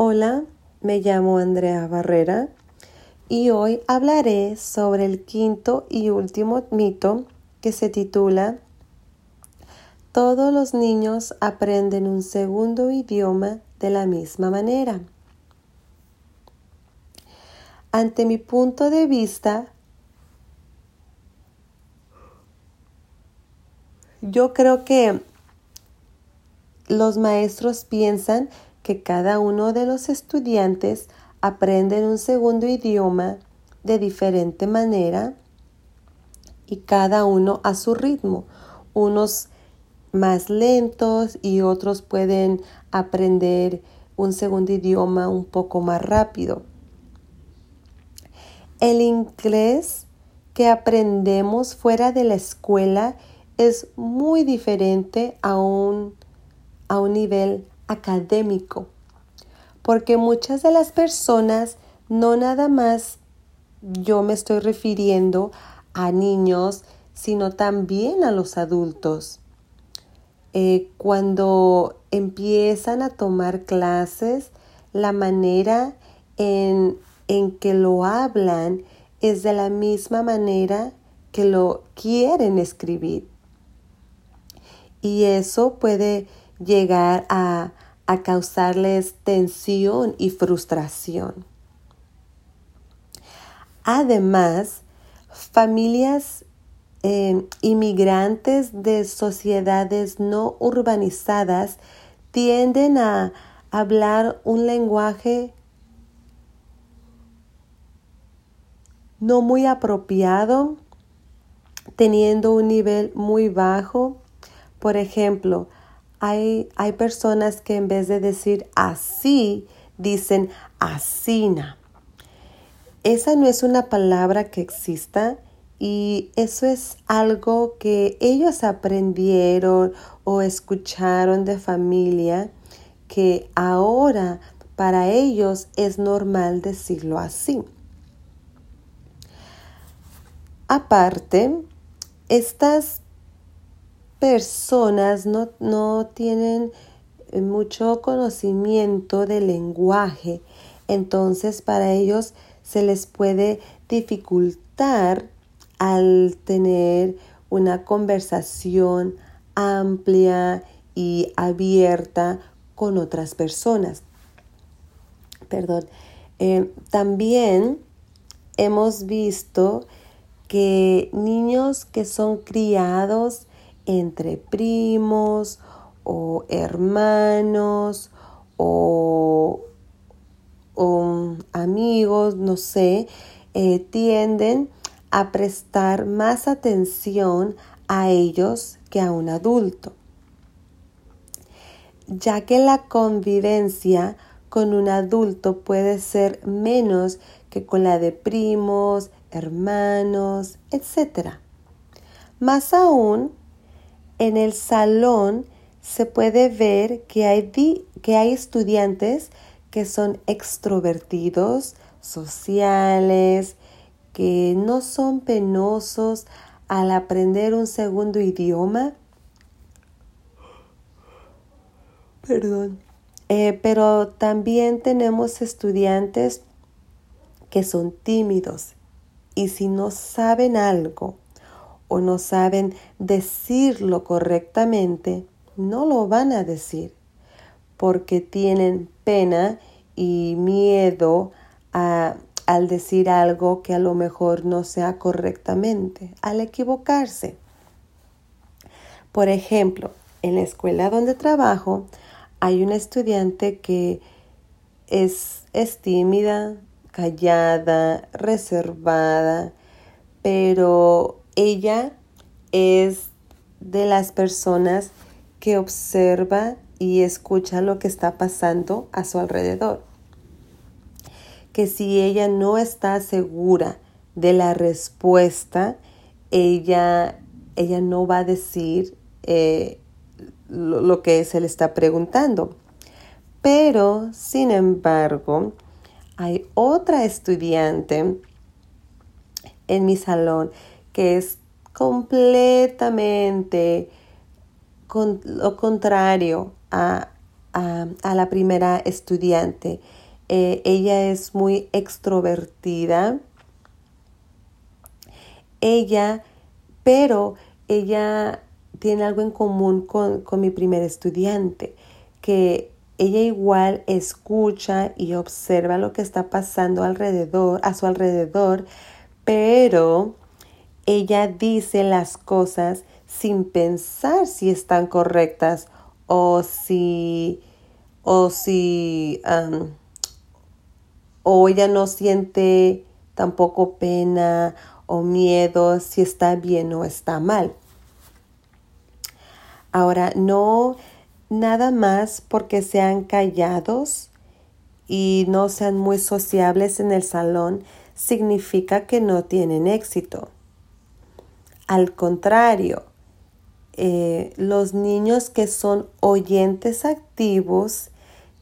Hola, me llamo Andrea Barrera y hoy hablaré sobre el quinto y último mito que se titula Todos los niños aprenden un segundo idioma de la misma manera. Ante mi punto de vista, yo creo que los maestros piensan que cada uno de los estudiantes aprenden un segundo idioma de diferente manera y cada uno a su ritmo. Unos más lentos y otros pueden aprender un segundo idioma un poco más rápido. El inglés que aprendemos fuera de la escuela es muy diferente a un, a un nivel académico, porque muchas de las personas, no nada más yo me estoy refiriendo a niños, sino también a los adultos. Eh, cuando empiezan a tomar clases, la manera en, en que lo hablan es de la misma manera que lo quieren escribir. Y eso puede llegar a, causarles tensión y frustración. Además, familias eh, inmigrantes de sociedades no urbanizadas tienden a hablar un lenguaje no muy apropiado, teniendo un nivel muy bajo. Por ejemplo, hay, personas que en vez de decir así, dicen asina. Esa no es una palabra que exista y eso es algo que ellos aprendieron o escucharon de familia que ahora para ellos es normal decirlo así. Aparte, estas personas no, no tienen eh, mucho conocimiento del lenguaje, entonces para ellos se les puede dificultar al tener una conversación amplia y abierta con otras personas. Perdón. Eh, también hemos visto que niños que son criados entre primos o hermanos o, amigos, no sé, eh, tienden a prestar más atención a ellos que a un adulto, ya que la convivencia con un adulto puede ser menos que con la de primos, hermanos, etc. Más aún, en el salón se puede ver que hay, que hay estudiantes que son extrovertidos, sociales, que no son penosos al aprender un segundo idioma. Perdón. Eh, pero también tenemos estudiantes que son tímidos y si no saben algo o no saben decirlo correctamente, no lo van a decir porque tienen pena y miedo a, al decir algo que a lo mejor no sea correctamente, al equivocarse. Por ejemplo, en la escuela donde trabajo hay una estudiante que es, es tímida, callada, reservada, pero ella es de las personas que observa y escucha lo que está pasando a su alrededor. Que si ella no está segura de la respuesta, ella, ella no va a decir eh, lo, lo que se le está preguntando. Pero, sin embargo, hay otra estudiante en mi salón que es completamente lo contrario a, a, la primera estudiante. Eh, ella es muy extrovertida. Ella, pero ella tiene algo en común con, con mi primer estudiante, que ella igual escucha y observa lo que está pasando alrededor, a su alrededor, pero ella dice las cosas sin pensar si están correctas o si o si o ella no siente tampoco pena o miedo si está bien o está mal. Ahora, no nada más porque sean callados y no sean muy sociables en el salón significa que no tienen éxito. Al contrario, eh, los niños que son oyentes activos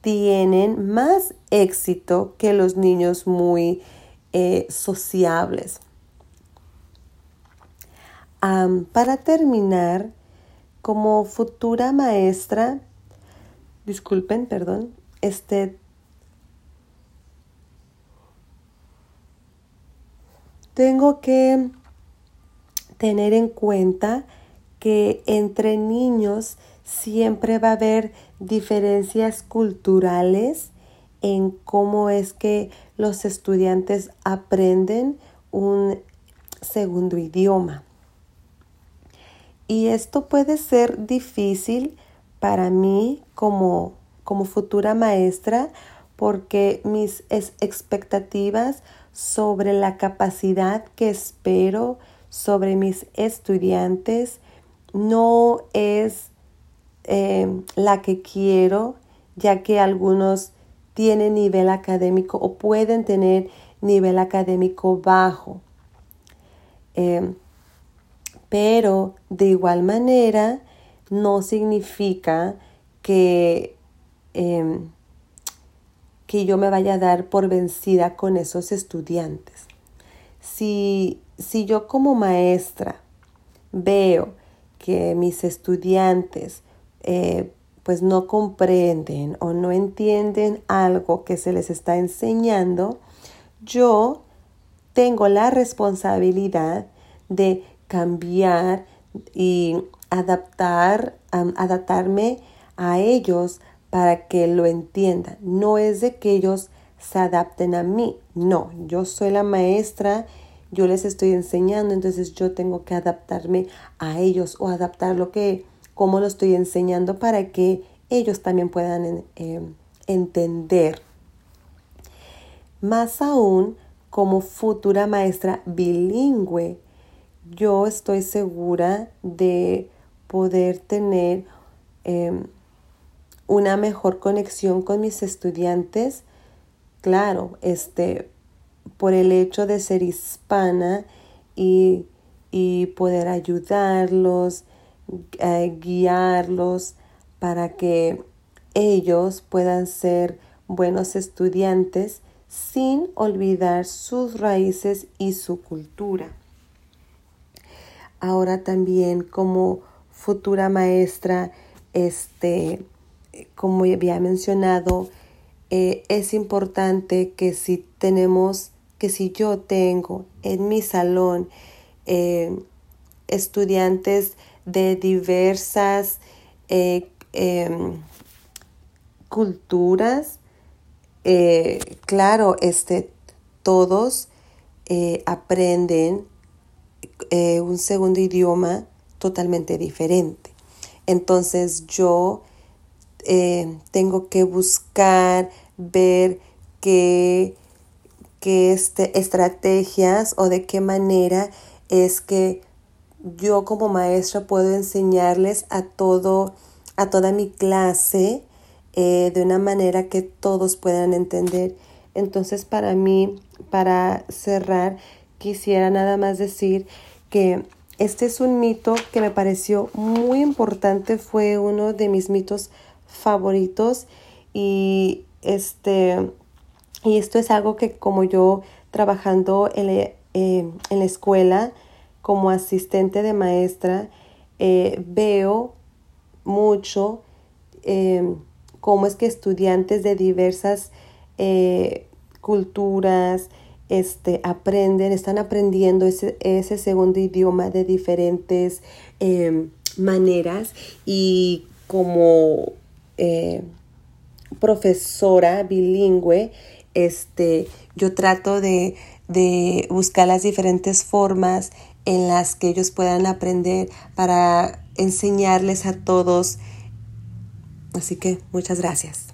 tienen más éxito que los niños muy eh, sociables. para terminar, como futura maestra, disculpen, perdón, este, tengo que tener en cuenta que entre niños siempre va a haber diferencias culturales en cómo es que los estudiantes aprenden un segundo idioma. Y esto puede ser difícil para mí como, como futura maestra porque mis expectativas sobre la capacidad que espero sobre mis estudiantes no es eh, la que quiero, ya que algunos tienen nivel académico o pueden tener nivel académico bajo. Eh, pero de igual manera no significa que, em, que yo me vaya a dar por vencida con esos estudiantes. Si, si yo como maestra veo que mis estudiantes eh, pues no comprenden o no entienden algo que se les está enseñando, yo tengo la responsabilidad de cambiar y adaptar, adaptarme a ellos para que lo entiendan. No es de que ellos se adapten a mí, no, yo soy la maestra, yo les estoy enseñando, entonces yo tengo que adaptarme a ellos o adaptar lo que, como lo estoy enseñando para que ellos también puedan em, entender. Más aún, como futura maestra bilingüe, yo estoy segura de poder tener em, una mejor conexión con mis estudiantes. Claro, este, por el hecho de ser hispana y, poder ayudarlos, eh, guiarlos para que ellos puedan ser buenos estudiantes sin olvidar sus raíces y su cultura. Ahora también como futura maestra, este, como había mencionado, eh, es importante que si tenemos, que si yo tengo en mi salón eh, estudiantes de diversas eh, em, culturas, claro, este, todos aprenden un segundo idioma totalmente diferente. Entonces yo eh, tengo que buscar, ver qué, qué este, estrategias o de qué manera es que yo como maestra puedo enseñarles a todo, a toda mi clase eh, de una manera que todos puedan entender. Entonces para mí, para cerrar, quisiera nada más decir que este es un mito que me pareció muy importante, fue uno de mis mitos favoritos y este y esto es algo que como yo trabajando en, la, eh, escuela como asistente de maestra eh, veo mucho eh, cómo es que estudiantes de diversas culturas este, aprenden, están aprendiendo ese, ese segundo idioma de diferentes maneras y como eh, profesora bilingüe, este, yo trato de, de buscar las diferentes formas en las que ellos puedan aprender para enseñarles a todos. Así que muchas gracias.